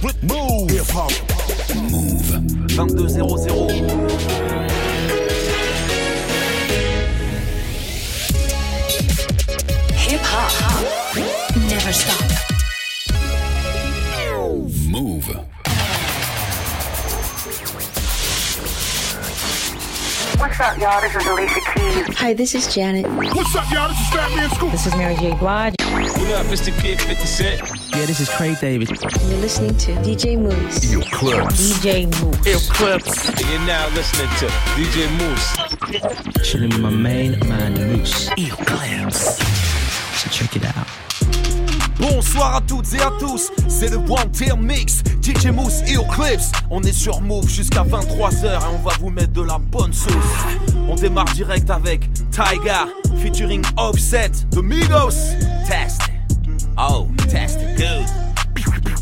Move. Hip hop. Move. 2200. Hip hop. Never stop. Move. What's up, y'all? This is Alicia Keys. Hi, this is Janet. What's up, y'all? This is Fat Man Scoop. This is Mary J. Blige. What up, Mr. Kid 50 Cent? Yeah, this is Craig David. You're listening to DJ Moose. Yo, Clips. DJ Moose. Clips. You're now listening to DJ Moose. Chilling with my main man, Moose. Clips. So check it out. Bonsoir à toutes et à tous, c'est le One Tier Mix, DJ Mousse et Eclipse. On est sur Move jusqu'à 23h et on va vous mettre de la bonne sauce. On démarre direct avec Tyga featuring Offset, The Migos. Test. Oh, test it good.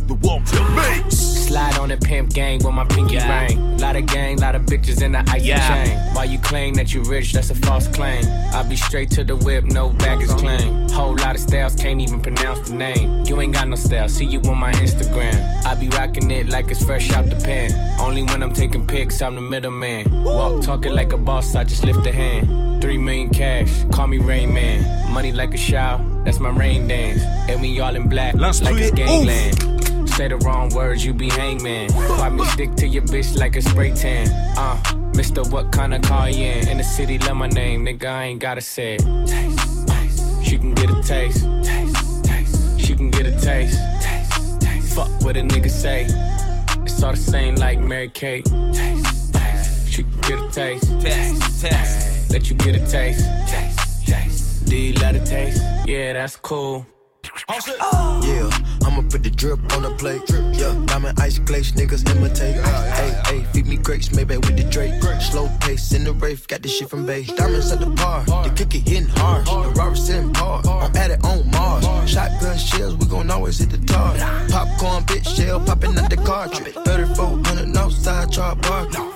The Wanted Mix. Slide on the pimp gang with my pinky ring. Lot of gang, lot of bitches in the icy chain. Why you claim that you rich, that's a false claim. I be straight to the whip, no baggage claim. Whole lot of styles, can't even pronounce the name. You ain't got no style, see you on my Instagram. I be rocking it like it's fresh out the pan. Only when I'm taking pics, I'm the middleman. Walk talking like a boss, I just lift a hand. Three million cash, call me Rain Man. Money like a shower, that's my rain dance. And we all in black, like it's est ouf. gangland. Say the wrong words, you be hangman. Why me stick to your bitch like a spray tan? Uh, Mister, what kind of car you in? In the city, love my name, nigga, I ain't gotta say it. Taste, taste. She can get a taste. Taste, taste. She can get a taste. Taste, taste. Fuck what a nigga say. It's all the same like Mary Kate. Taste, taste. She can get a taste. Test, test. Let you get a taste. Taste, taste. Do you love the taste? Yeah, that's cool. Yeah, I'ma put the drip on the plate. Yeah, diamond ice glaze, niggas imitate. Hey, hey, feed me grapes, maybe with the Drake. Slow pace in the rave, got this shit from Bay. Diamonds at the bar, the cookie hitting hard. The Robert sitting hard, I'm at it on Mars. Shotgun shells, we gon' always hit the tar. Popcorn, bitch, shell popping out the cartridge. 3400 outside, char bar.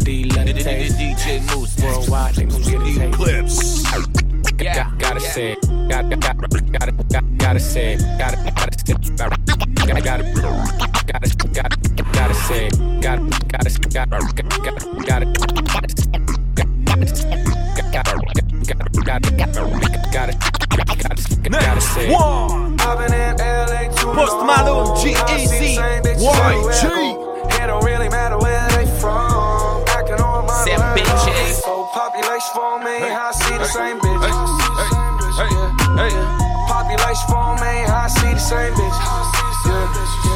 taste. Do you love the taste? DJ Mouss. Worldwide, they gon' get a taste. Clips. Got, gotta say it. Got, got, got, gotta, got, gotta say it. Gotta, gotta say it. Gotta, gotta, gotta, gotta, gotta say it. Gotta, gotta, gotta, gotta, gotta, gotta, gotta, gotta, gotta say it. One. Post Malone, G-Eazy, YG. It don't really matter where phone, man, hey, I see the same bitch. Hey, yeah, yeah. Population phone, man, I see the same bitch. Yeah.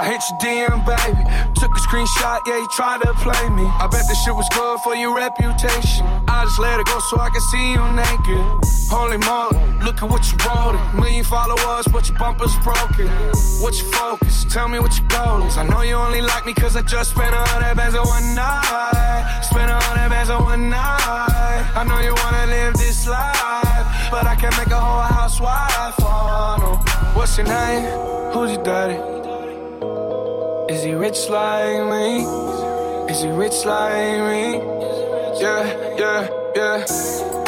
I hit your DM, baby. Took a screenshot, yeah, you tried to play me. I bet this shit was good for your reputation. I just let it go so I can see you naked. Holy moly, look at what you wrote. It. Million followers, but your bumper's broken. What's your focus? Tell me what your goal is. I know you only like me cause I just spent a hundred bands on one night. Spent a hundred bands on one night. I know you wanna live this life, but I can't make a whole housewife. Oh, no. What's your name? Who's your daddy? Is he rich like me? Is he rich like me? Yeah, yeah, yeah.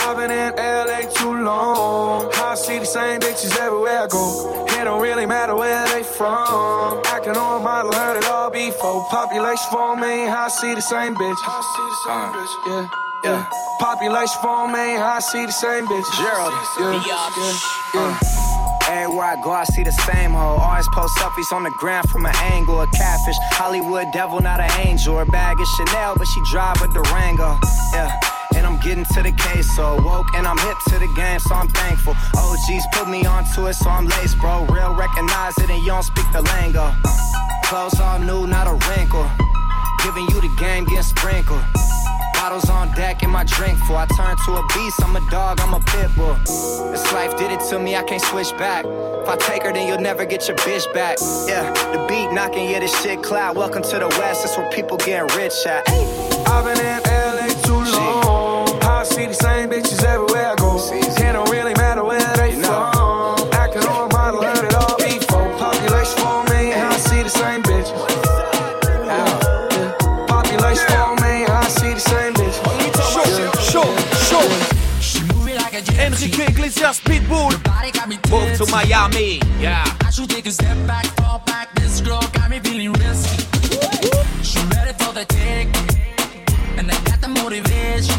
I've been in LA too long. I see the same bitches everywhere I go. It don't really matter where they from. Acting on a model, heard it all before. Population for me, I see the same bitch. I see the same uh, bitch. Yeah, yeah. Population for me, I see the same bitch. Gerald, yeah, yeah, yeah. Everywhere I go, I see the same hoe. Always post selfies on the ground from an angle. A catfish, Hollywood devil, not an angel. Her bag is Chanel, but she drive a Durango. Yeah. And I'm getting to the case, so woke and I'm hip to the game, so I'm thankful. OGs put me onto it, so I'm laced, bro. Real recognize it, and you don't speak the lingo. Clothes all new, not a wrinkle. Giving you the game, get sprinkled. Bottles on deck and my drink full. I turn to a beast, I'm a dog, I'm a pit bull. This life did it to me, I can't switch back. If I take her, then you'll never get your bitch back. Yeah, the beat knocking, yeah, this shit cloud. Welcome to the West, that's where people getting rich at. I've been in LA too long. I see the same bitches everywhere Miami. Yeah. I should take a step back, fall back. This girl got me feeling risky. She ready for the take, and I got the motivation.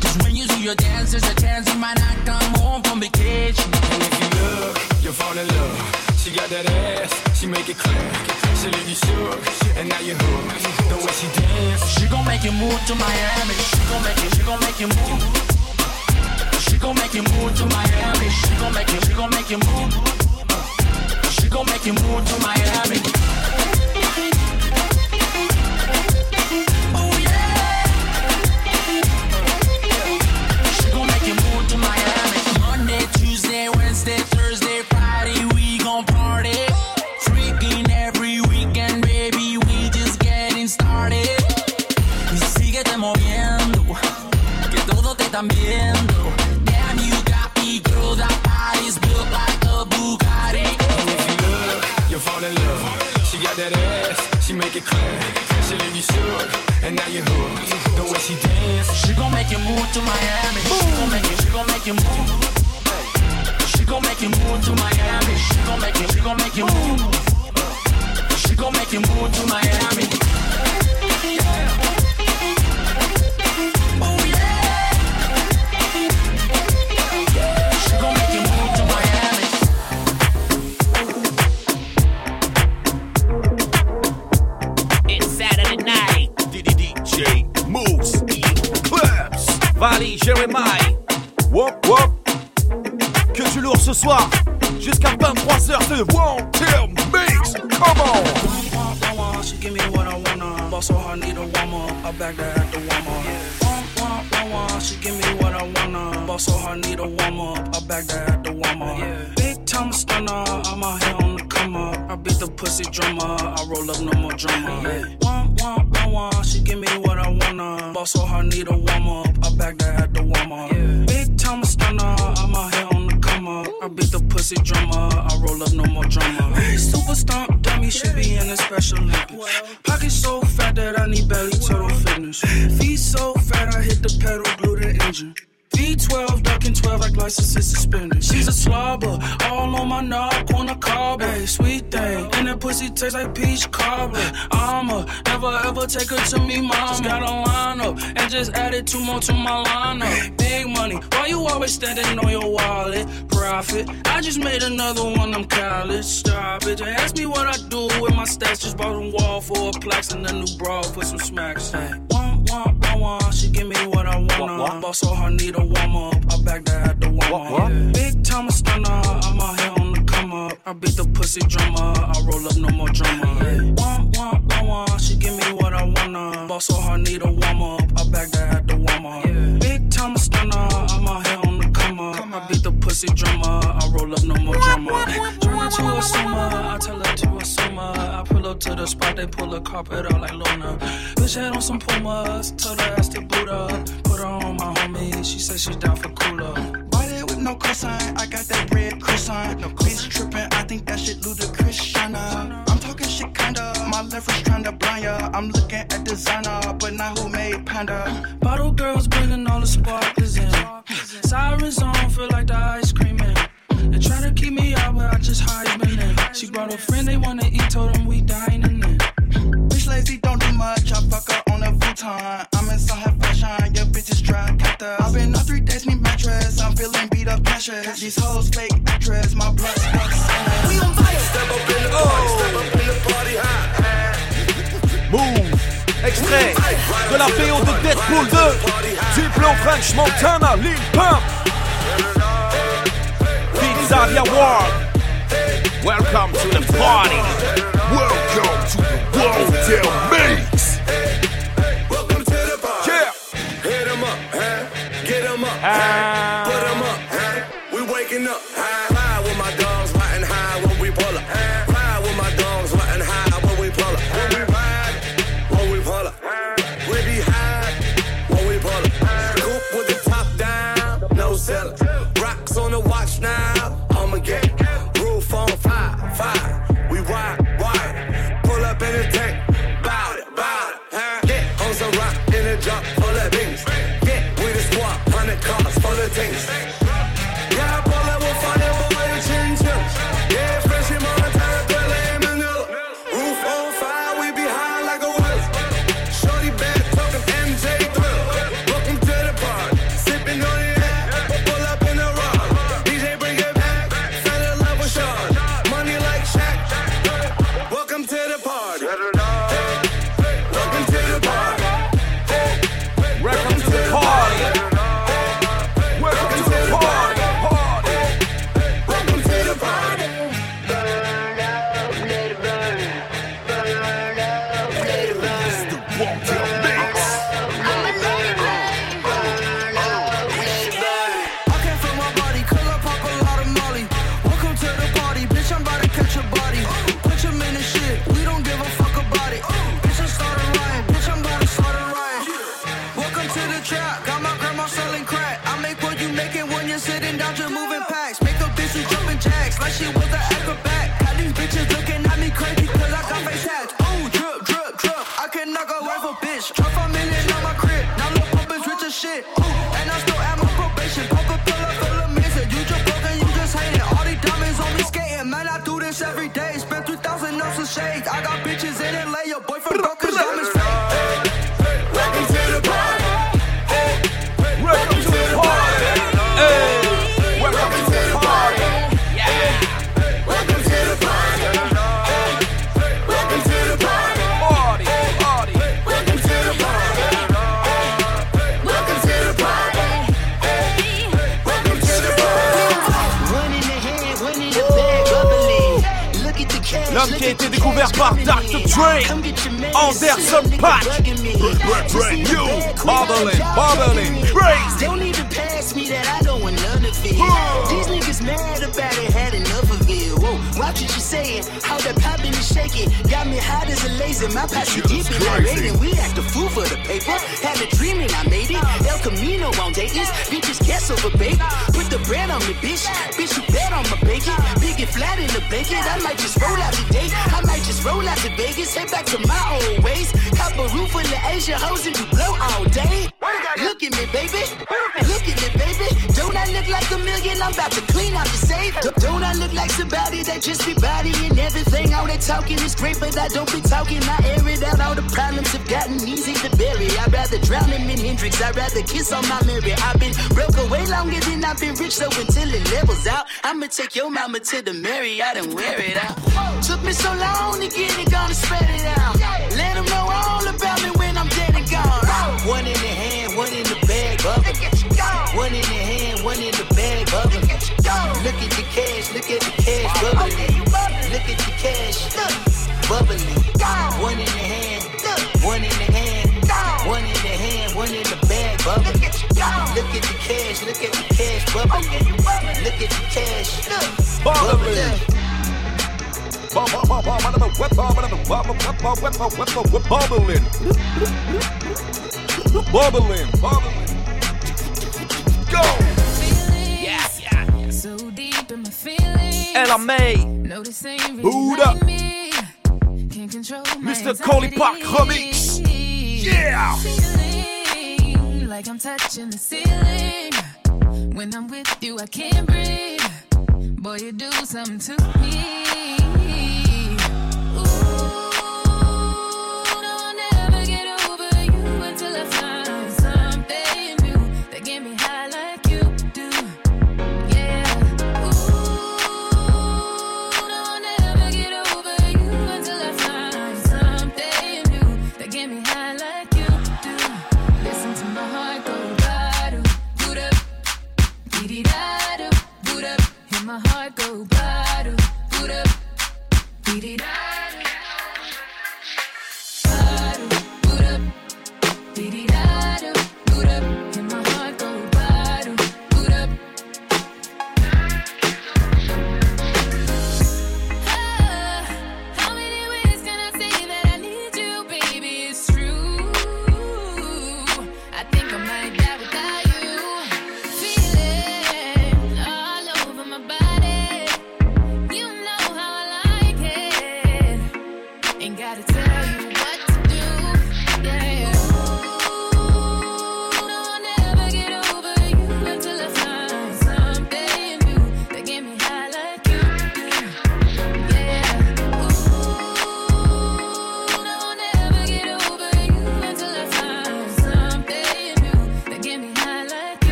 Cause when you do your dance, there's a chance you might not come home from vacation. And if you look, you'll fall in love. She got that ass, she make it clap. She leave you shook, and now you hooked. The way she dance, She gon' make you move to Miami. She gon' make you, she gon' make you move. Gon' make you move to Miami. She gon' make you, she gon' make you move. She gon' make you move to Miami. Make you move to Miami. She gon' make you, she gon' make you move. She gon' make you move to Miami. She gon' make you, she gon' make you move. She gon' make you move to Miami. That pussy tastes like peach cobbler. I'ma never ever take her to me, mama. Just got a line up and just added two more to my lineup. Big money, why you always standing on your wallet? Profit, I just made another one, I'm college. Stop it, they ask me what I do with my stats. Just bought a wall for a plaques and a new bra for some smacks. Hey. She give me what I wanna. Uh. Boss so hard, need a warm up. I back that at the warm up. Big time stunner, I'm out here I beat the pussy drummer. I roll up no more drama. Wah, wah, wah, wah. She give me what I wanna. Boss so hard, need a warm up. I back that at the warm up. Big time stunner, I'm out here on the come up. I beat the pussy drummer. I roll up no more drama. Turn to a summer, I tell her to a summer. I pull up to the spot, they pull the carpet out like Luna. Bitch had on some Pumas, told her ass to boot up. Put her on my homie, she said she's down for cooler. No cosign, I got that red croissant. No bitch trippin', I think that shit ludicrous, shana. I'm talking shit kinda, my wrist tryna blind ya. I'm looking at designer, but not who made panda. Bottle girls bringing all the sparklers in. Sirens on, feel like the ice cream man. They try to keep me out, but I just hide in. She brought a friend, they wanna eat, told them we dining in. Bitch lazy, don't do much, I fuck her on a futon. I'm in some high fashion, your bitches try captors. I've been on three days, need mattress, I'm feeling beat up the pressure. These hoes fake actress, my blood stuck sinner. We on fire. Step up in the party, step up in the party high. Move Extrait de la BO de Deadpool 2 Diplo French Montana Lil Pump Zhavia Ward Welcome to the party Welcome to the World Mix. None of it. These niggas mad about it, had enough of it. Whoa, watch what you saying. How that poppin' is shaking. Got me hot as a laser. My posse deep in crazy. We act a fool for the paper. Had a dream and I made it. El Camino on Dayton's. Bitches guess over bait. Put the bread on me, bitch. Bitch, you bet on my bacon. Big and flat in the blanket. I might just roll out today. I might just roll out to Vegas. Head back to my old ways. Cop a roof full of Asia hoes and you blow all day. Look at me, baby. Look at me, baby. Look like a million? I'm about to clean out the safe. Don't- I look like somebody that just be bodying everything? All that talking is great, but I don't be talking. I air it out. All the problems have gotten easy to bury. I'd rather drown him in Hendrix. I'd rather kiss on my Mary. I've been broke away longer than I've been rich, so until it levels out, I'ma take your mama to the Marriott and wear it out. Took me so long to get it, gonna spread it out. Let them know all about me when I'm dead and gone. One in Look at the cash, look at the cash, bubbling. Look at the cash, bubbling. One in the hand, one in the hand, one in the hand, one in the bag, bubbling. Look at the cash, look at the cash, bubbling. Look at the cash, bubbling. Bubbling. Bubbling. Bubbling. Go. So deep in my feelings. May. No, this ain't really like up. me. Can't control my Mr. Coley Park remix. Yeah. Feeling like I'm touching the ceiling. When I'm with you, I can't breathe. Boy, you do something to me.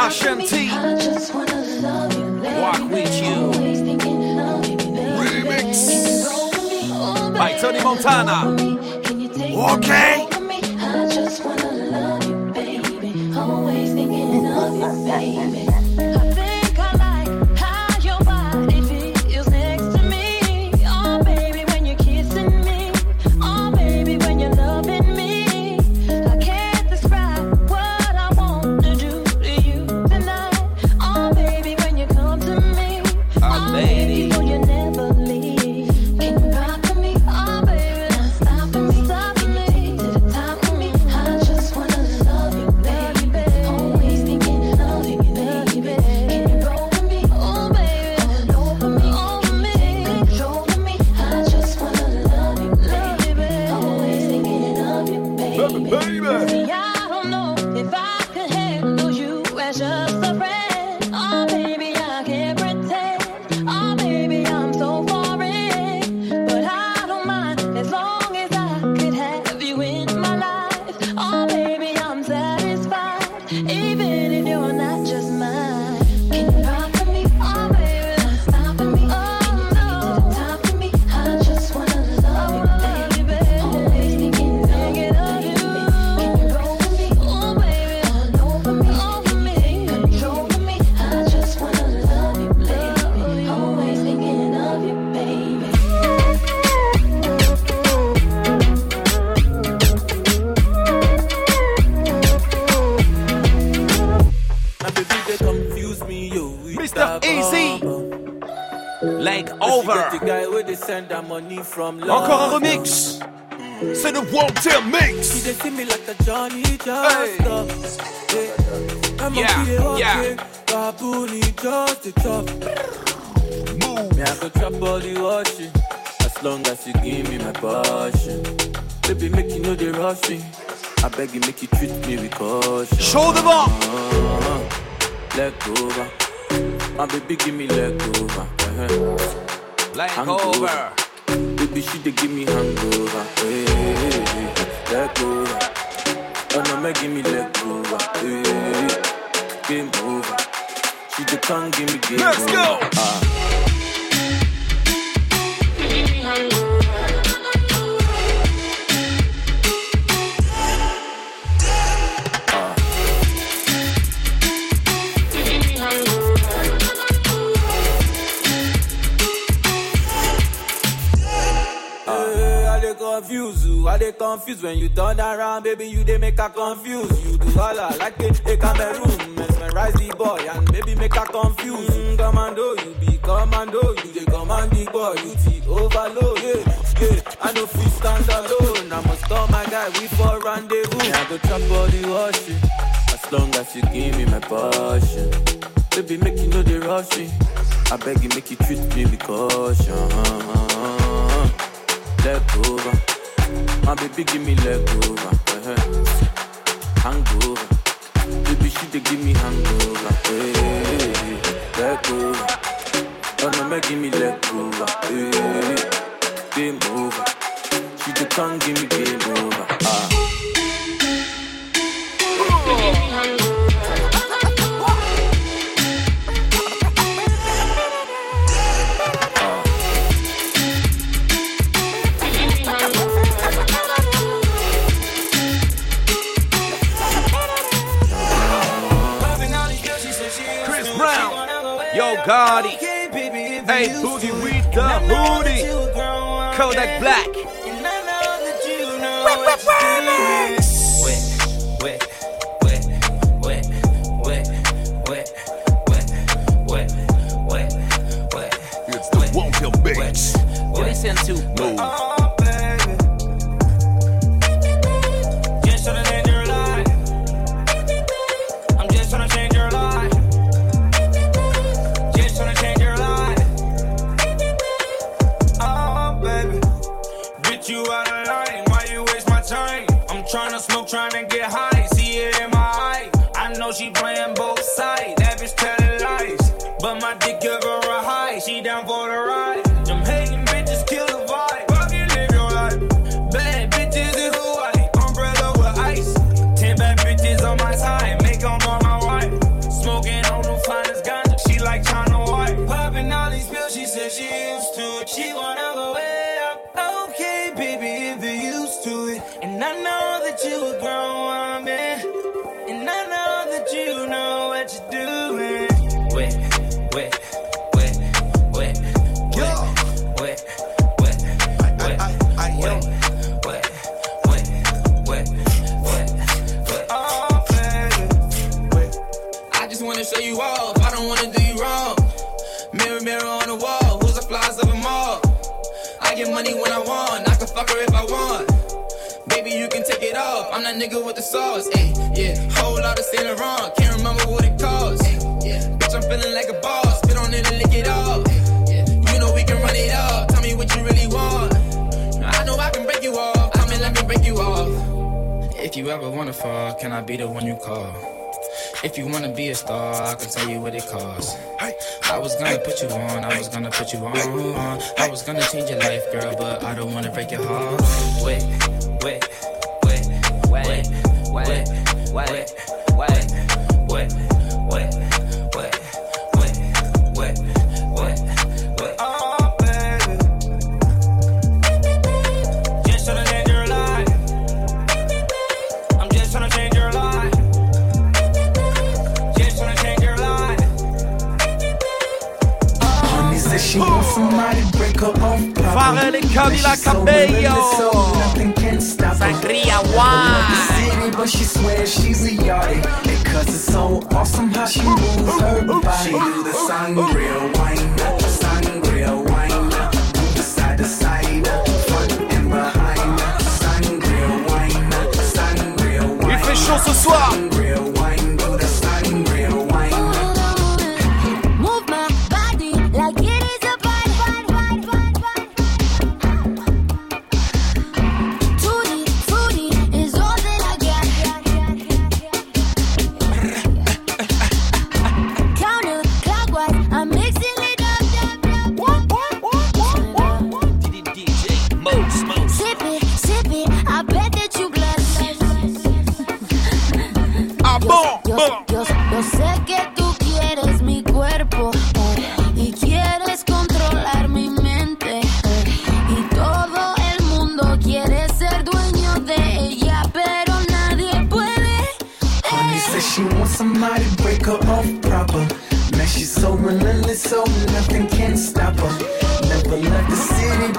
Ashanti. Walk with you. Remix. By Tony Montana. Okay. I just wanna love you, baby. Always thinking of you, baby. Encore un remix. C'est le Walter Mix. She they see me like a Johnny just yeah. I'm Yeah, a kid, yeah. okay. Baboon, he just a chop. Me, I go all the washing. As long as you give me my passion. Baby, make you know they rush me. I beg you, make you treat me with caution. Show them up. Uh, leg over. My baby, give me leg over. Uh-huh. Leg Hangover. over. Baby, she dey give me hangover. Hey, hey, hey. Leg over. Oh no, make give me leg over. Hey, hey, hey. Game over. She dey come give me game Let's over. go. Ah. Confuse you, I dey confuse when you turn around, baby. You they make her confuse. You do all I like it, a Cameroon, mesmerize the boy and baby make her confuse. Mm, commando, you be commando, you dey command the boy, you the overload. Yeah, yeah, I no fit stand alone. I must call my guy, we for rendezvous. Yeah, I go chop all the washing, as long as you give me my passion. Baby, make you know they rush. I beg you, make you treat me with caution. Leg over. My baby, give me leg over. Uh-huh. Eh. Hangover. Baby, she dey give me hangover. Eh, eh, hey, leg over. Oh no, make give me leg over. Hey, game over. She dey song give me game over. Ah. Kodak Black. Money when I want. I can fuck her if I want. Baby, you can take it off. I'm that nigga with the sauce. Ay, yeah. Whole lot of Saint wrong. Can't remember what it costs. Yeah. Bitch, I'm feeling like a boss. Spit on it and lick it off. Yeah. You know we can run it up. Tell me what you really want. I know I can break you off. Come and let me break you off. If you ever wanna fall, can I be the one you call? If you wanna be a star, I can tell you what it costs. I was gonna put you on, I was gonna put you on. I was gonna change your life, girl, but I don't wanna break your heart. Wait, wait, wait, wait, wait, wait, wait. Pharrell and Camila Cabello. Nothing can stop her. Sangria the city, but she oh. swears she's a yardie. Cause it's so awesome how she moves her body. She do the sangria wine, sangria wine. Move side to side, front and behind. Sangria wine, sangria wine. Il fait chaud ce soir.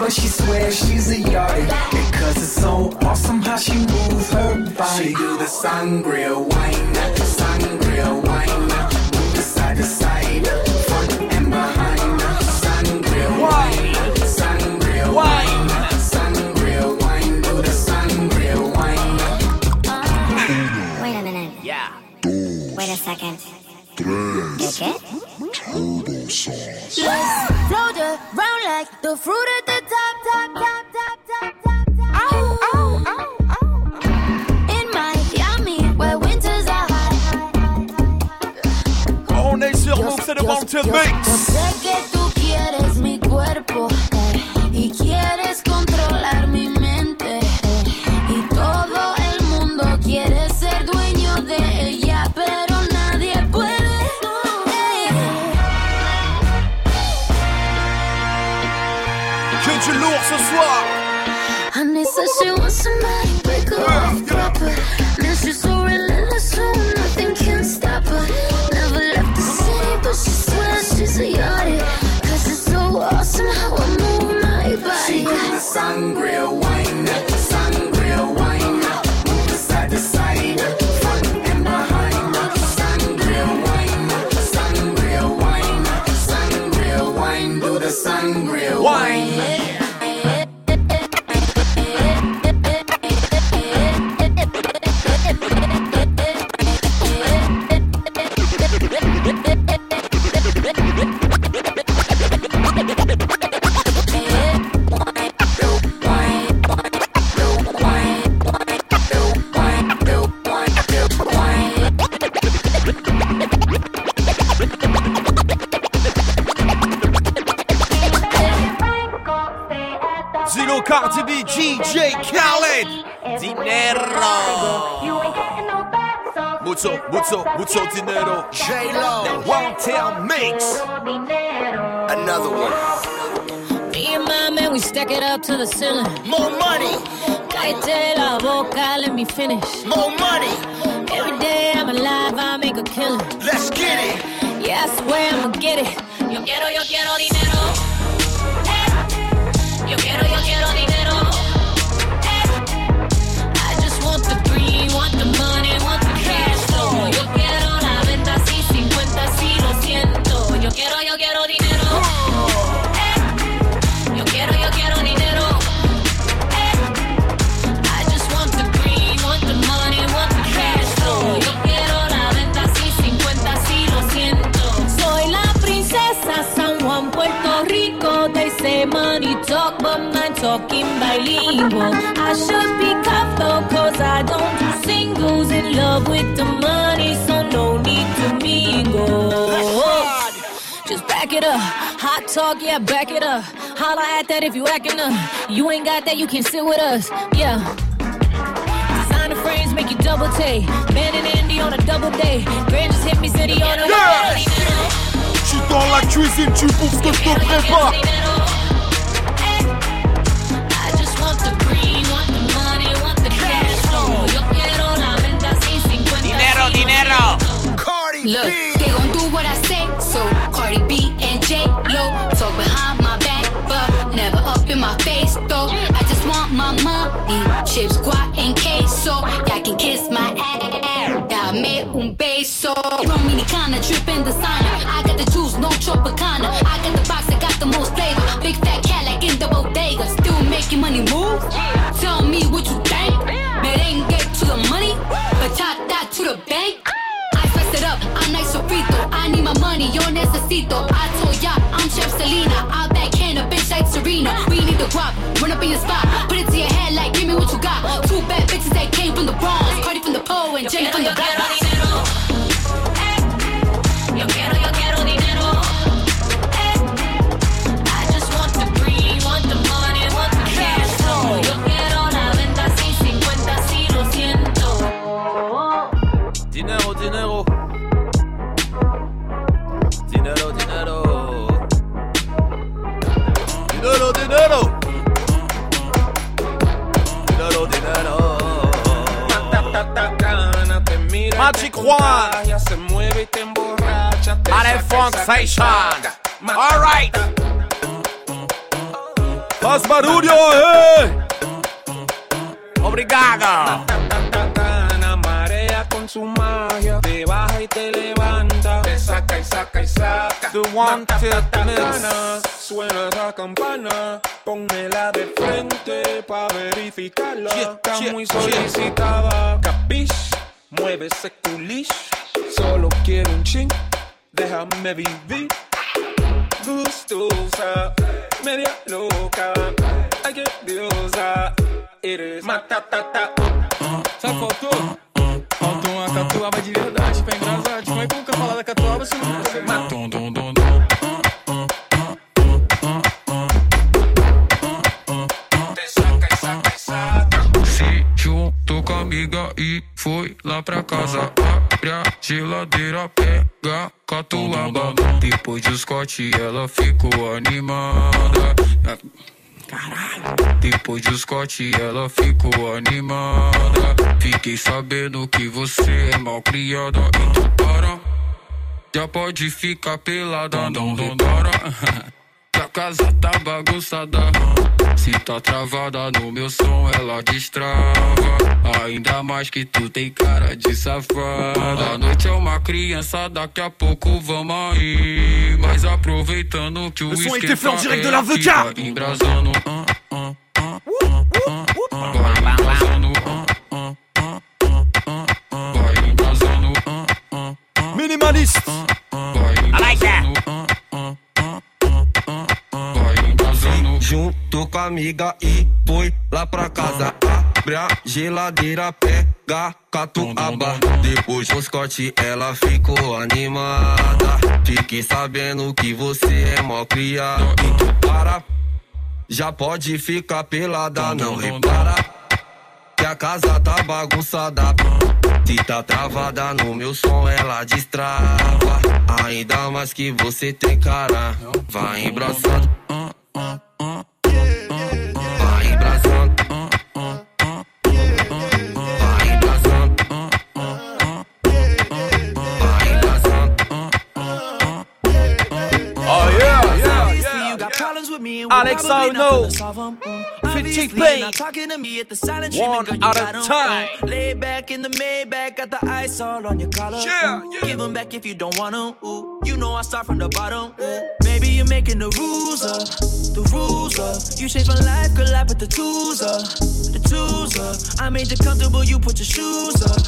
But she swears she's a yardie. Cause it's so awesome how she moves her body. She do the sangria wine, up to the ceiling. More money. Cállate la boca, let me finish. More money. Bilingual. I should be cuffed cause I don't do singles. In love with the money, so no need to mingle. Just back it up. Hot talk, yeah, back it up. Holla at that if you acting up. You ain't got that, you can sit with us. Yeah. Designer frames make you double take. Man and Andy on a double day. Grand just hit me, city on the Yes! Je suis dans la cuisine, tu bouffes ce que je te prépare. Dinero, dinero. Look, they gon' do what I say. So Cardi B and J Lo talk behind my back, but never up in my face though. I just want my money, chips, guac, and queso. Y'all can kiss my ass. Dame un beso. Dominicana, drippin' designer. I got the juice, no Tropicana. I got the box that got the most flavor. Big fat cat like in the bodega. Still making money move. Tell me what you think. Merengue to the money, but that to the bank. My money, yo necesito. I told ya, I'm Chef Selena. I backhand a bitch like Serena. We need the guap, run up in your spot. Put it to your head like, give me what you got. Two bad bitches that came from the Bronx. Cardi from the pole and Jenny from the block. Juan. Se mueve y te emborracha. te saca, Funk Station. saca. Alright. Faz barulho, eh. Obrigado. Marea con su magia, te baja y te levanta, te saca y saca y saca. The one tip Gana, Suena esa campana, pónmela de frente pa verificarla. Está muy solicitada, capish, mueve ese culish. Solo quiero un chin, déjame vivir. Gustosa, media loca, ay que diosa, eres matatata. Sabe o que faltou? Faltou uma catuaba de verdade pra engrasar. Como é que eu nunca falar da catuaba se não Dum, pra casa. Abre a geladeira, pega catuaba. Depois do Scott, ela ficou animada. Depois do Scott, ela ficou animada. Fiquei sabendo que você é mal criada. Então para. Já pode ficar pelada, não para. que a casa tá bagunçada. Se tá travada no meu som, ela destrava. Ainda mais que tu tem cara de safada. A noite é uma criança, daqui a pouco vamos aí. Mas aproveitando que o som é en direct de la Embrasando, hein, hein, hein, Junto com a amiga e foi lá pra casa. Abre a geladeira, pega catuaba. Depois do Scott, ela ficou animada. Fiquei sabendo que você é mó criado. Para, já pode ficar pelada, não repara. Que a casa tá bagunçada. Se tá travada no meu som, ela destrava. Ainda mais que você tem cara. Vai embraçando. Me and Alex probably not Ono. gonna solve 'em. Mm. 50 Obviously, not talking to me at the silent One treatment, girl, you at a got 'em. time. Lay back in the Maybach, got the ice all on your collar. Yeah, Ooh. Give 'em back if you don't want 'em. Ooh. You know I start from the bottom. Ooh. Maybe you're making the rules up, the rules up. You changed my life, girl, I put the tools up, the tools up. I made you comfortable, you put your shoes up,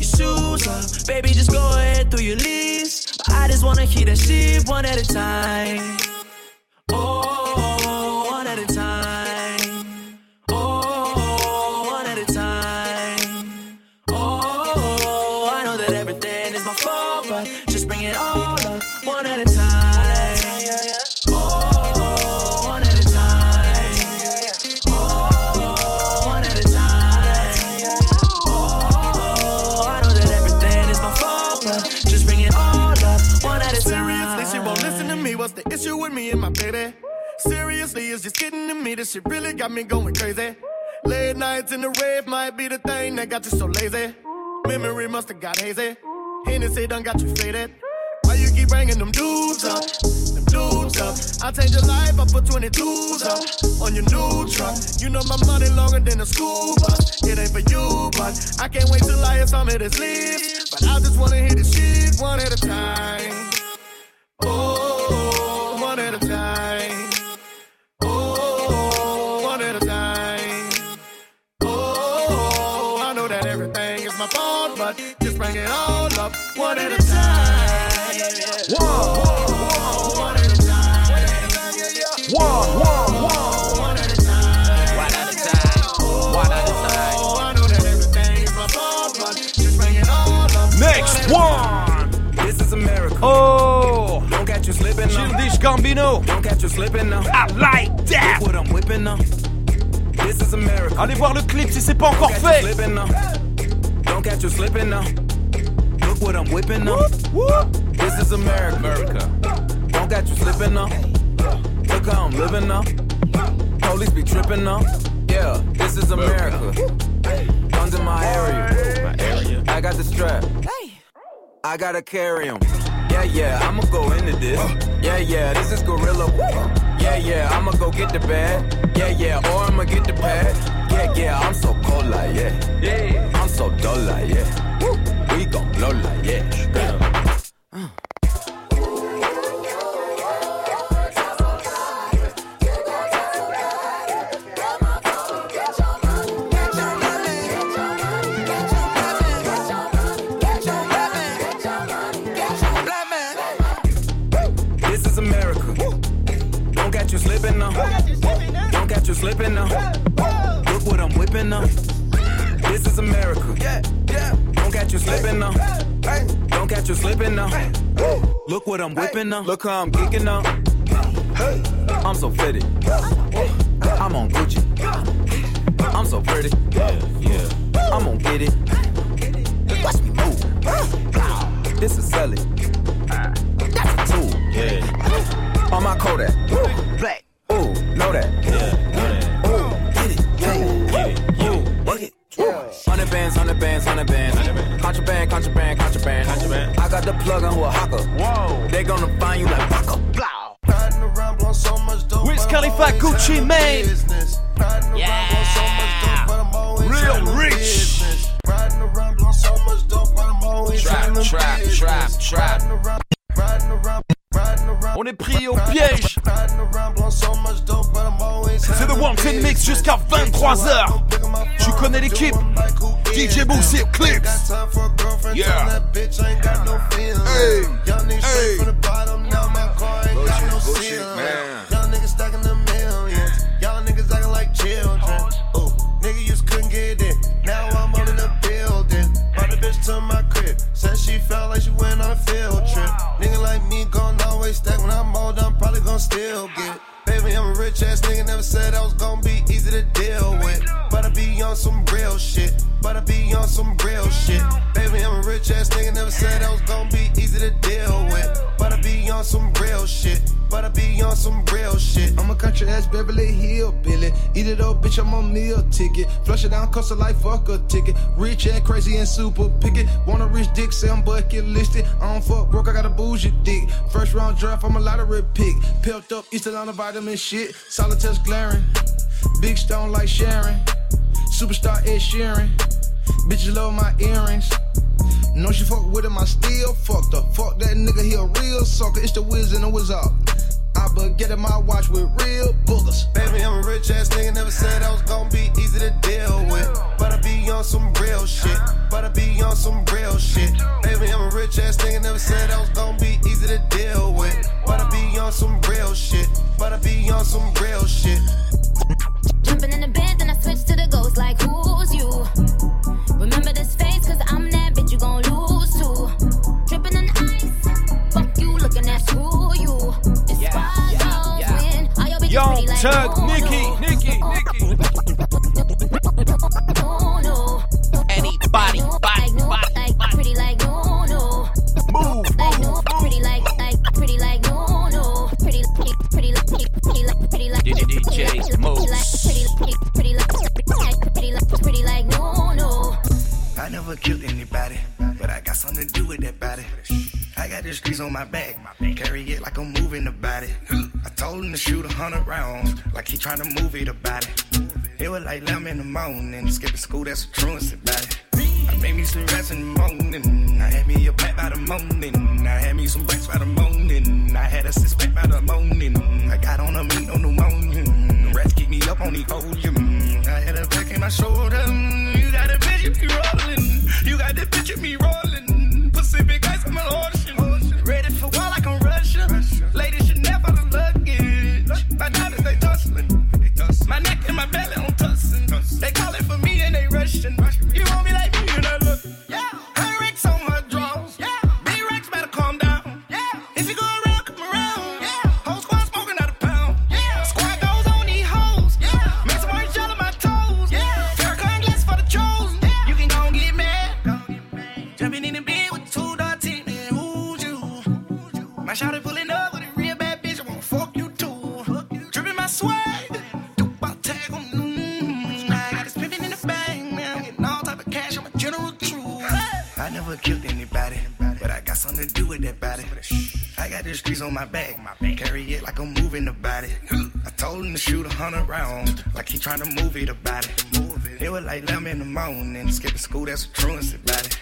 your shoes up. Baby, just go ahead through your list. I just wanna hear that shit one at a time. Oh, at a time. Oh, one at a time. Oh, I know that everything is my fault, but just bring it all up one at a time. Oh, one at a time. Oh, one at a time. Oh, I know that everything is my fault, but just bring it all up one at a time. Seriously, she won't listen to me. What's the issue with me and my baby? It's just getting to me. This shit really got me going crazy. Late nights in the rave might be the thing that got you so lazy. Memory must have got hazy. Hennessy done got you faded. Why you keep bringing them dudes up? Them dudes up. I change your life, I put 22s up on your new truck. You know my money longer than a school bus. It ain't for you, but I can't wait till I hear some of this leaves. But I just wanna hear this shit one at a time. But just bring it all up one at a time. One, one at a time. One, one, one. One at a time. One at a time. One at a time. Oh, I know that everything is my fault, but just bring it all up. Next one. This is America. Oh. Don't catch you slipping now. Childish Gambino. Don't catch you slipping now. I like that. Look what I'm whipping now. This is America. Allez voir le clip si c'est pas encore Don't catch you fait. Slipping now. Don't catch you slipping now. Look what I'm whipping now. This is America. America. Don't catch you slipping now. Look how I'm living now. Police be tripping now. Yeah, this is America. Guns in my area. My area. I got the strap. I gotta carry carry 'em. Yeah, yeah, I'ma go into this. Yeah, yeah, this is gorilla. Yeah, yeah, I'ma go get the bag. Yeah, yeah, or I'ma get the pad. Yeah, yeah, I'm so cold like yeah. Yeah, I'm so dull like yeah. We gon' blow like yeah. America. Yeah, yeah. Don't catch you slipping now. Don't catch you slipping now. Look what I'm whipping now. Look how I'm geeking now. I'm so fitted. I'm on Gucci. I'm so pretty. Yeah, yeah. I'm gonna get it. Watch me move. This is selling. That's a tool. Yeah. On my Kodak. Black. Hundred bands, hundred bands. Contraband, contraband, contraband, contraband. I got the plug on who a hawker. Whoa. They gonna find you like Paco. Riding around blowing so much dope. Wiz Khalifa, Gucci Mane. business. Riding around blowing so much dope, but I'm always Real rich. business. Riding around blowing so much dope, but I'm always Trap, trap, trap, trap. On est pris au piège. Riding around blowing so much dope, but I'm always C'est Wanted Mix jusqu'à 23h. Tu connais l'équipe. DJ Mouss Clips. Yeah. Hey. Hey. Young niggas stacking the millions. Y'all niggas acting like children. Ooh, nigga, you just couldn't get in. Now I'm on in the building. Brought the bitch to my crib. Said she felt like she went on a gon' still get. Baby, I'm a rich ass nigga. Never said I was gon' be easy to deal with. But I be on some real shit. But I be on some real shit. Baby, I'm a rich ass nigga. Never said I was gon' be easy to deal with. On some real shit. But I be on some real shit. I'm a country ass Beverly Hill Billy. Eat it up, bitch, I'm on meal ticket. Flush it down, cost a life, fuck a ticket. Rich and crazy and super picky. Wanna rich dick, say I'm bucket listed. I don't fuck broke, I got a bougie dick. First round draft, I'm a lottery pick. Pelt up, Eastern on the vitamin shit. Solid test glaring. Big stone like Sharon. Superstar Ed Sheeran. Bitches love my earrings. Know she fuck with him, I still fucked her. Fuck that nigga, he a real sucker. It's the whiz and the whiz up. I but get in my watch with real boogers. Baby, I'm a rich ass nigga. Never said I was gon' be easy to deal with. But I be on some real shit. But I be on some real shit. Baby, I'm a rich ass nigga. Never said I was gon' be easy to deal with. But I be on some real shit. But I be on some real shit. Jumping in the bed, then I switch to the ghost like who's you? Young pretty like Tug, no, Nikki. Nikki, No, no. Anybody, Like no, like pretty like no, no. Move, like no, pretty like like pretty like no, no. Pretty, pretty, pretty, pretty, pretty like pretty like DJ Mouss. pretty, pretty, pretty like pretty like pretty like no, no. I never killed anybody, but I got something to do with that body. I got the streets on my back, carry it like I'm moving about it. I told him to shoot a hundred rounds, like he trying to move it about it. It was like 11 in the morning, skipping school, that's a truancy about it. I made me some rats in the morning, I had me a pack by the morning, I had me some breaks by the morning, I had a six pack by the morning, I got on a meat, pneumonia, the rats keep me up on the volume, I had a back in my shoulder, you got a picture me rolling, you got the picture me rolling, Ice, ready for war I'm Russia, ladies should never my they my neck and my belly like he trying to move it about it. It was like 11 in the morning, skipping school, that's a truancy about it.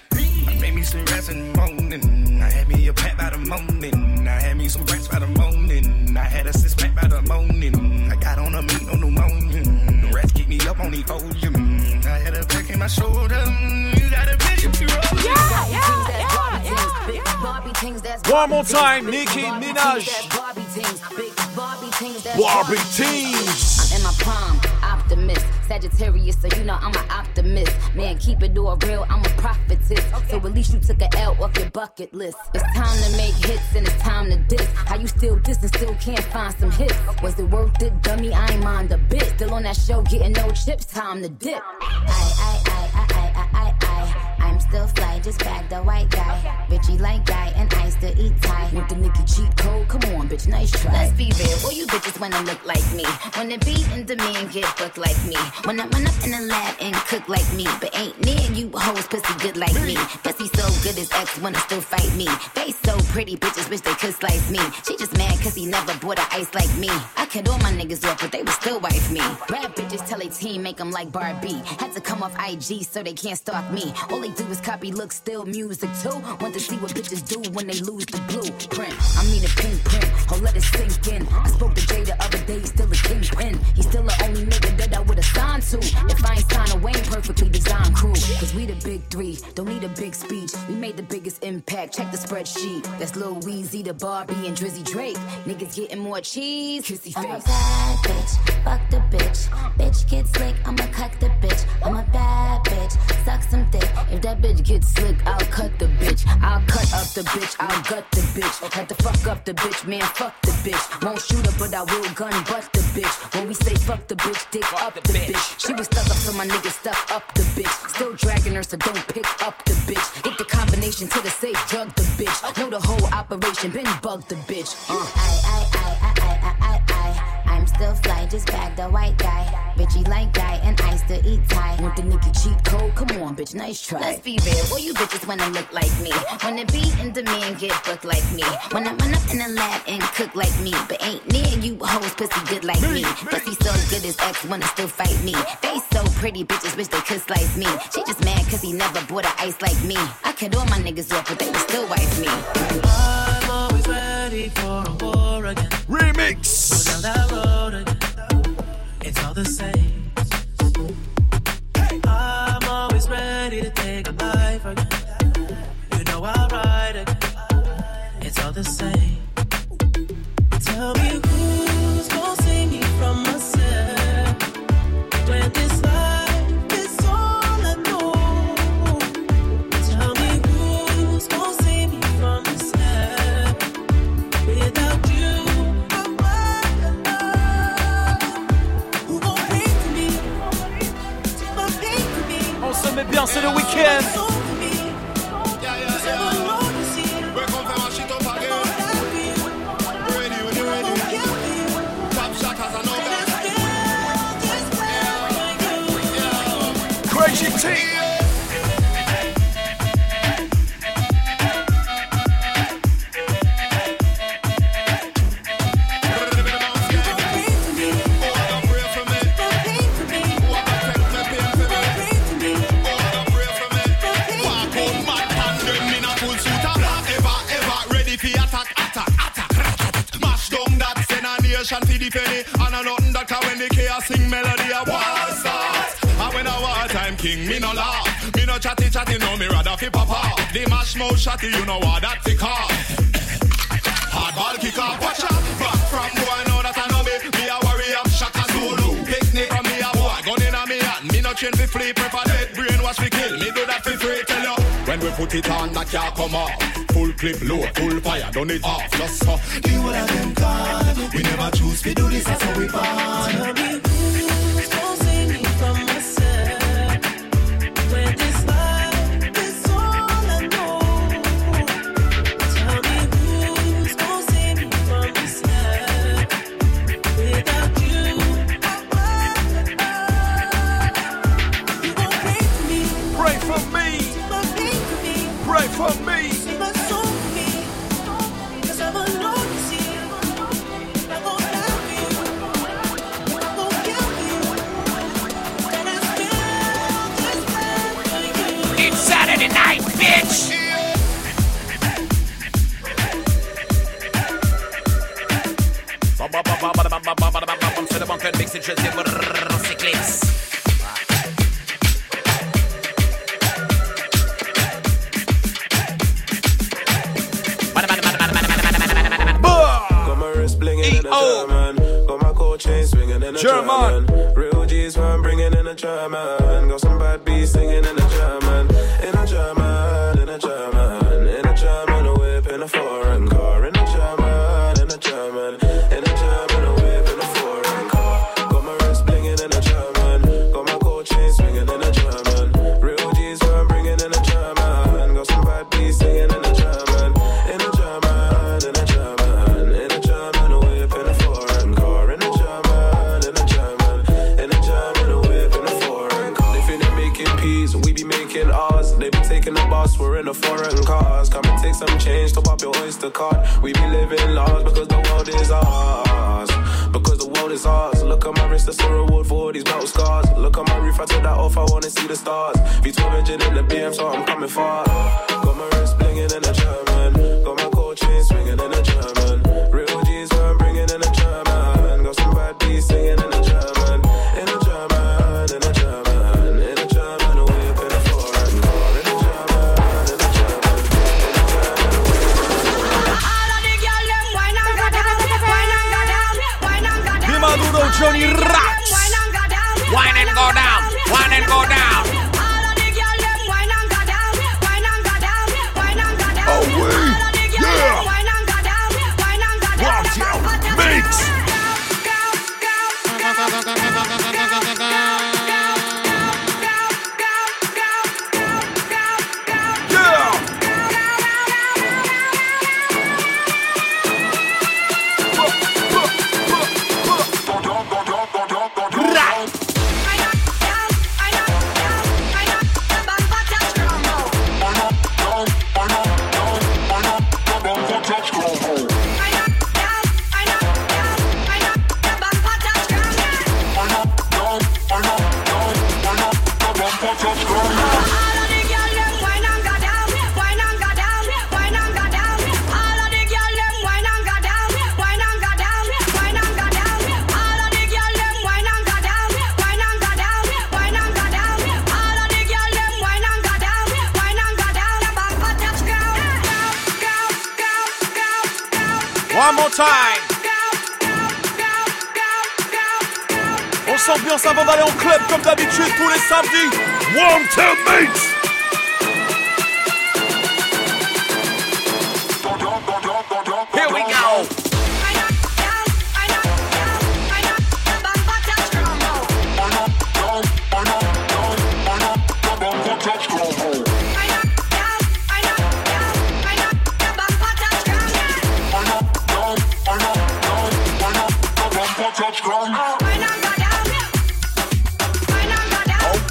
I made me some rest in the morning, I had me a pack by the morning, I had me some breaks by the morning, I had a six pack by the morning, I got on a meat, no pneumonia, the rats keep me up on the volume, I had a back in my shoulder, you got a bitch if you roll. Yeah, yeah, yeah, yeah. Big things that's One more time, Nicki Minaj. Barbie things, big Barbie things Barbie teams. Sagittarius, so you know I'm an optimist. Man, keep it all real, I'm a prophetess. So at least you took a L off your bucket list. It's time to make hits and it's time to diss. How you still diss and still can't find some hits? Was it worth it, dummy? I ain't mind a bit. Still on that show, getting no chips, time to dip. I, I, I, I, I, I, I, I. I'm still fly, just bag the white guy. Bitchy like guy, and I still eat Thai. Want the Nicki cheat code? Come on, bitch, nice try. Let's be real, all you bitches wanna look like me. Wanna be in demand, get booked like me. Wanna run up in the lab and cook like me. But ain't near you hoes pussy good like me. Pussy so good his ex wanna still fight me. They so pretty, bitches wish they could slice me. She just mad cause he never bought a ice like me. I cut all my niggas off, but they would still wife me. Rap bitches tell a team, make them like Barbie. Had to come off IG so they can't stalk me. All they do is copy, look, still music too. To see what bitches do when they lose the blueprint. I mean a pink print, oh let it sink in. I spoke to Jay the other day, he's still a kingpin. He's still the only nigga that I would've signed to. If I ain't signed a Wayne perfectly designed crew. Cause we the big three, don't need a big speech. We made the biggest impact, check the spreadsheet. That's Lil Weezy, the Barbie, and Drizzy Drake. Niggas getting more cheese, kissy I'm a bad bitch, fuck the bitch. Bitch get slick, I'ma cut the bitch. I'm a bad bitch, suck some dick. If that bitch gets slick, I'll cut the bitch. I'll cut up the bitch, I'll gut the bitch. Had to fuck up the bitch, man, fuck the bitch. Won't shoot her, but I will gun butt the bitch. When we say fuck the bitch, dick up the bitch. She was stuck up, so my nigga stuck up the bitch. Still dragging her, so don't pick up the bitch. Get the combination to the safe, drug the bitch. Know the whole operation, been bug the bitch. Uh. I'm still fly, just bag the white guy. Bitchy like guy, and I still eat Thai. Want the Nicki cheat code? Come on, bitch, nice try. Let's be real, all you bitches wanna look like me. Wanna be in demand, get booked like me. Wanna run up in the lab and cook like me. But ain't near you hoes pussy good like me. Pussy so good as ex wanna still fight me. They so pretty, bitches wish they could slice me. She just mad cause he never bought a ice like me. I cut all my niggas off, but they would still wife me. Uh, I'm ready for a war again. Remix. Go down that road again. It's all the same. I'm always ready to take a life again. You know I'll ride again. It's all the same. Tell me you know what for you. It's Saturday night, bitch. C'est German. German. Real G's man bringing in a German. Got some bad beats singing in a German. In a German, in a German. In a German, a whip in a foreign some change, to pop your oyster card. We be living large because the world is ours. Because the world is ours. Look at my wrist, that's a reward for all these battle scars. Look at my roof, I took that off, I wanna see the stars. V12 engine in the BM, so I'm coming far. Got my wrist blinging in the German. Got my gold chain swinging in the German. Maduro, Johnny Rax. Wine and go down, wine and go down.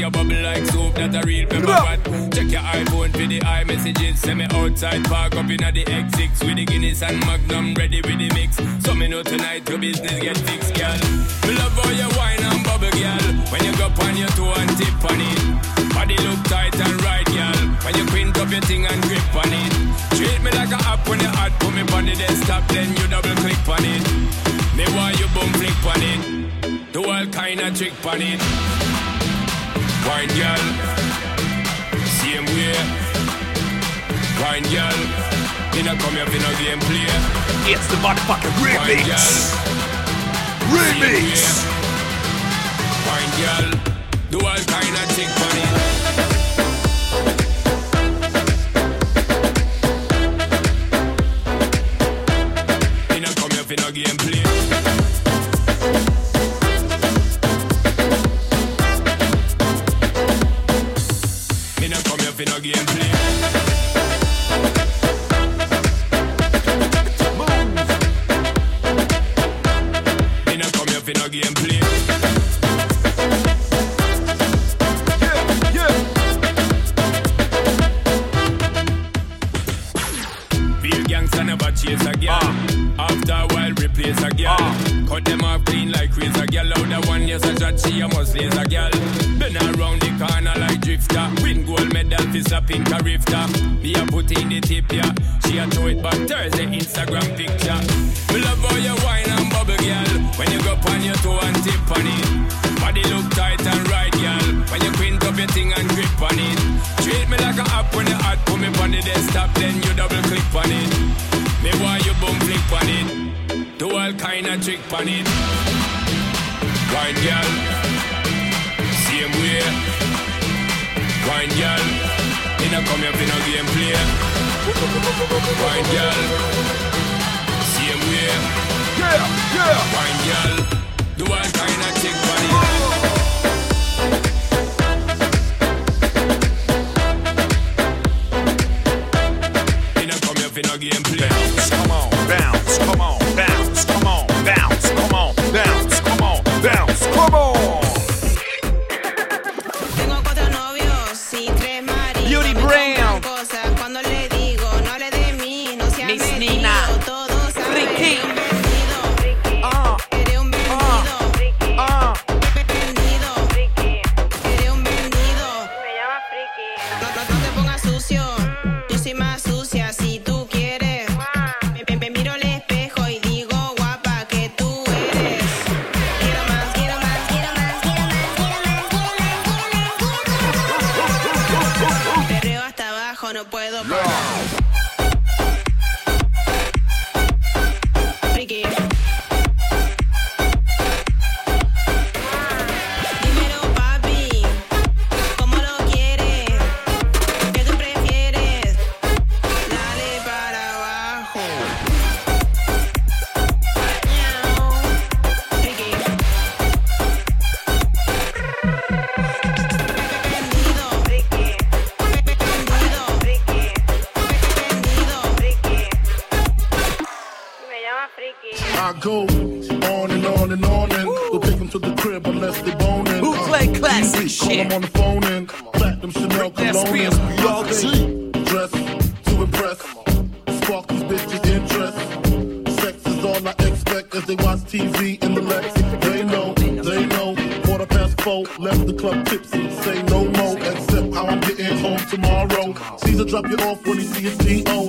so the girl hot, She a bubble like soup, that a real pepper pot. Check your iPhone for the iMessages, send me outside, park up inna the X6 with the Guinness and Magnum, ready with the mix. So me know tonight your business get fixed, girl. Me love how you wine and bubble, girl. When you go on your toe and tip on it, body look tight and right, girl. When you print up your thing and grip on it, treat me like a app when you hot, put me on the desktop, then you double click on it. Me want you bum flick on it. Do all kind of trick on it. Wine girl, same way. Wine girl, me not come here for no game play. It's the motherfucking remix. Remix. Wine girl, do all kind of trick on she a girl. Been around the corner like drifter. Win gold medal for a rifter. Me a put in the tip yeah. She a throw it back Thursday Instagram picture. Me love how you wine and bubble girl. When you go on your toe and tip on it. Body look tight and right girl. When you print up your thing and grip on it. Treat me like a app when you hot. Put me on the desktop then you double click on it. Me want you boom flick on it. Do all kind of trick on it. Wine girl, same way. Wine girl, me not come here for no game play. Wine girl, same way. yeah, yeah. Wine girl, do all kind of chick body. Go on and on and on and go take them to the crib unless they boning. Bootleg Uh, classic easy, Call shit. them on the phone and platinum Chanel cologne. And stay Dress to impress. Spark these bitches interest. Sex is all I expect as they watch TV in the Lex. They know, they know. Quarter past four, left the club tipsy. Say no more, except how I'm getting home tomorrow. Caesar drop you off when he see his T.O.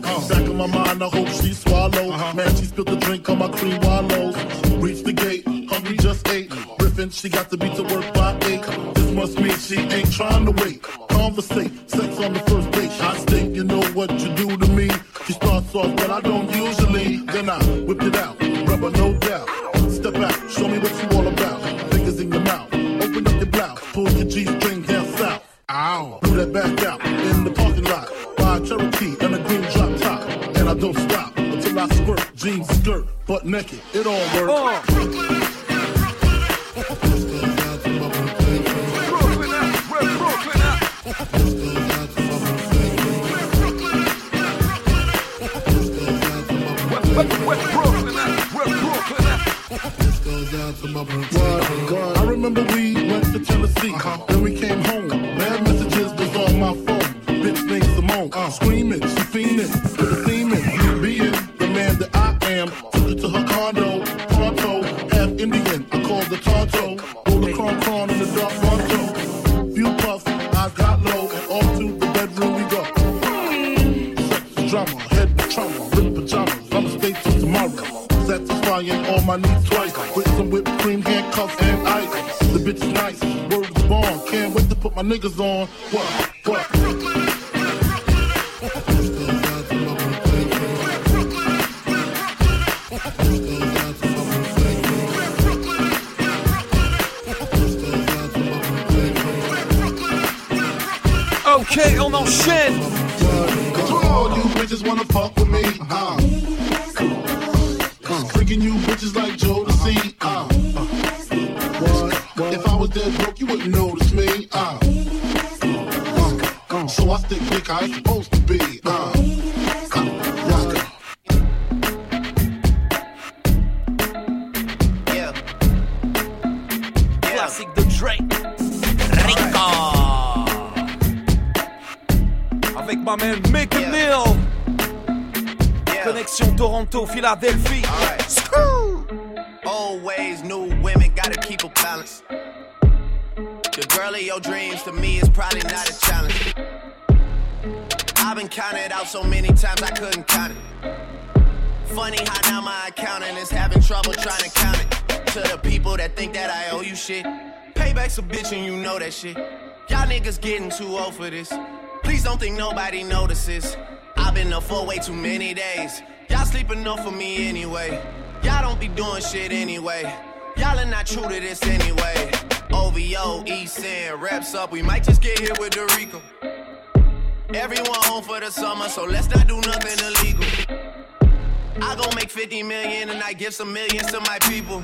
on my cream wallows. Reach the gate, hungry just ate. Griffin, she got to be to work by eight. This must mean she ain't trying to wait. Indian. I called the Tonto, roll the cron cron in the dark Ronto. Few puffs, I got low, and off to the bedroom we go. Sex drama, head trauma, rip pajamas. I'ma stay till tomorrow. Satisfying all my needs twice with some whipped cream, handcuffs, and ice. The bitch is nice, word is born. Can't wait to put my niggas on. What? What? Ok, on. All you bitches wanna fuck with me. Uh. Uh, freaking you bitches like Joe to see. Uh. What? If I was dead broke, you wouldn't notice me. Uh. Uh. So I stick dick how it's supposed to that shit. Y'all niggas getting too old for this. Please don't think nobody notices. I've been up for way too many days. Y'all sleep enough for me anyway. Y'all don't be doing shit anyway. Y'all are not true to this anyway. OVO, East End, up. We might just get hit with the Rico. Everyone home for the summer, so let's not do nothing illegal. I gon' make 50 million and I give some millions to my people.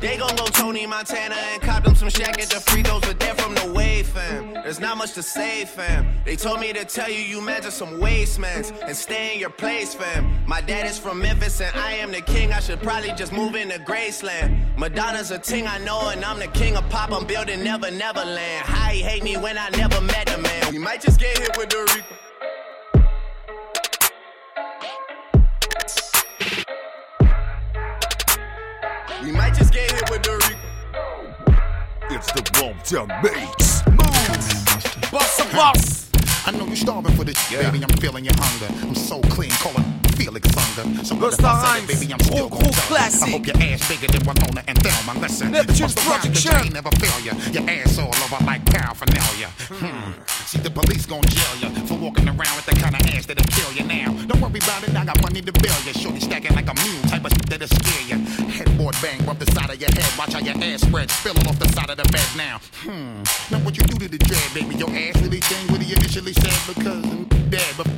They gon' go Tony Montana and cop them some shack at the free throws, but they're from the wave, fam. There's not much to say, fam. They told me to tell you you measure some wastemans and stay in your place, fam. My dad is from Memphis and I am the king. I should probably just move into Graceland. Madonna's a ting I know, and I'm the king of pop. I'm building Never Neverland. How he hate me when I never met the man. We might just get hit with the Rico. The Wrong Town Mates. Move! Bust a boss! I know you're starving for this, baby. I'm feeling your hunger. I'm so clean, call it Felix Unger. So Busta what if I said baby, I'm still gros classic. I hope your ass bigger than Winona and Thelma. Listen, Neptunes Production. the chain never fail ya. Your ass all over like paraphernalia. Hmm. See, the police gon' jail ya for walking around with the kind of ass that'll kill you now. Don't worry about it, I got money to bill ya. Shorty stacking like a mule type of shit that'll scare ya. Headboard bang, rub the side of your head. Watch how your ass spread, spilling off the side of the bed now. Hmm. Now what you do to the dread, baby? Your ass really changed what he initially said because I'm dead, but.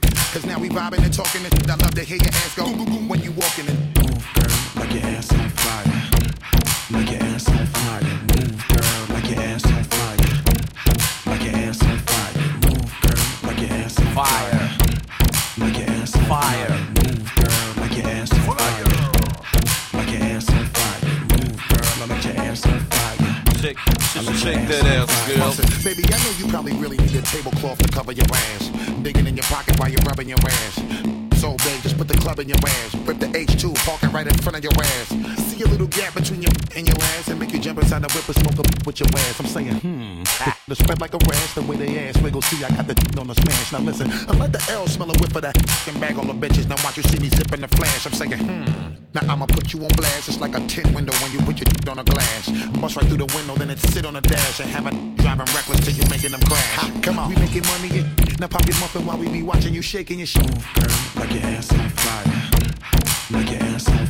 Cause now we vibing and talking and shit. I love to hear your ass go boom, boom, boom when you walking and Move, girl, like your ass on fire. Like your ass on fire. Move, girl, like your ass on fire. Like your ass on fire. Move, girl, like your ass on fire. Like your ass on fire. Move, girl, like your ass on fire. Like your ass on fire. Move, girl, like your ass on fire. Shake, shake, shake that ass, girl. Baby, I know you probably really need a tablecloth to cover your ass. Digging in your pocket while you're rubbing your ass. So big, just put the club in your ass. Rip the H2, park it right in front of your ass. See a little gap between your and your ass and make you jump inside the whip and smoke up with your ass. I'm saying, hmm. The, spread like a rash, the way they ass wiggle. See, I got the d- on the smash. Now listen, I let the L smell a whiff of that and bag on the bitches. Now watch you see me zipping the flash. I'm saying, hmm. Now I'ma put you on blast. It's like a tin window when you put your d- on a glass. Bust right through the window, then it sit on the dash and have a driving reckless till you making them crash. Ha, come on, we making money. Now pop your muffin while we be watching you shaking your shit. Girl, like your ass on fire. Like your ass on fire.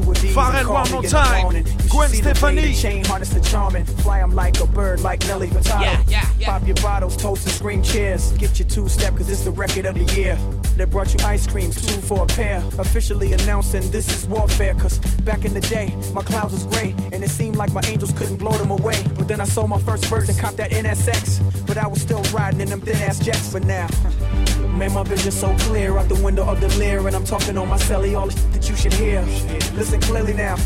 Pharrell and call one more time. morning. You should Gwen see Stefani. Chain harness the charming. Fly 'em like a bird, like Nelly Furtado. Yeah, yeah, yeah. Pop your bottles, toast and scream cheers. Get your two step, cause it's the record of the year. They brought you ice creams, two for a pair. Officially announcing this is warfare. Cause back in the day, my clouds was gray. And it seemed like my angels couldn't blow them away. But then I sold my first birds and copped that NSX. But I was still riding in them thin ass jets. But now, man, my vision so clear out the window of the Lear. And I'm talking on my celly, all the shit that you should hear. Listen clearly now.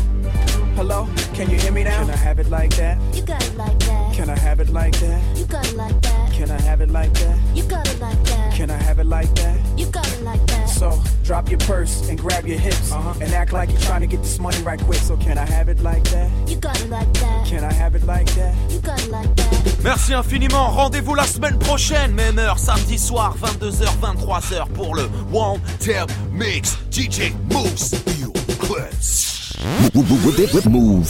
Hello? Can you hear me now? Can I have it like that? You got it like that. Can I have it like that? You got it like that. Can I have it like that? You got it like that. Can I have it like that? You got it like that. So drop your purse and grab your hips and act like you're trying to get this money right quick. So can I have it like that? You got it like that. Can I have it like that? You got it like that. Merci infiniment. Rendez-vous la semaine prochaine, même heure, samedi soir, 22h, 23h pour le One Term Mix. DJ Moose. Clips. Move.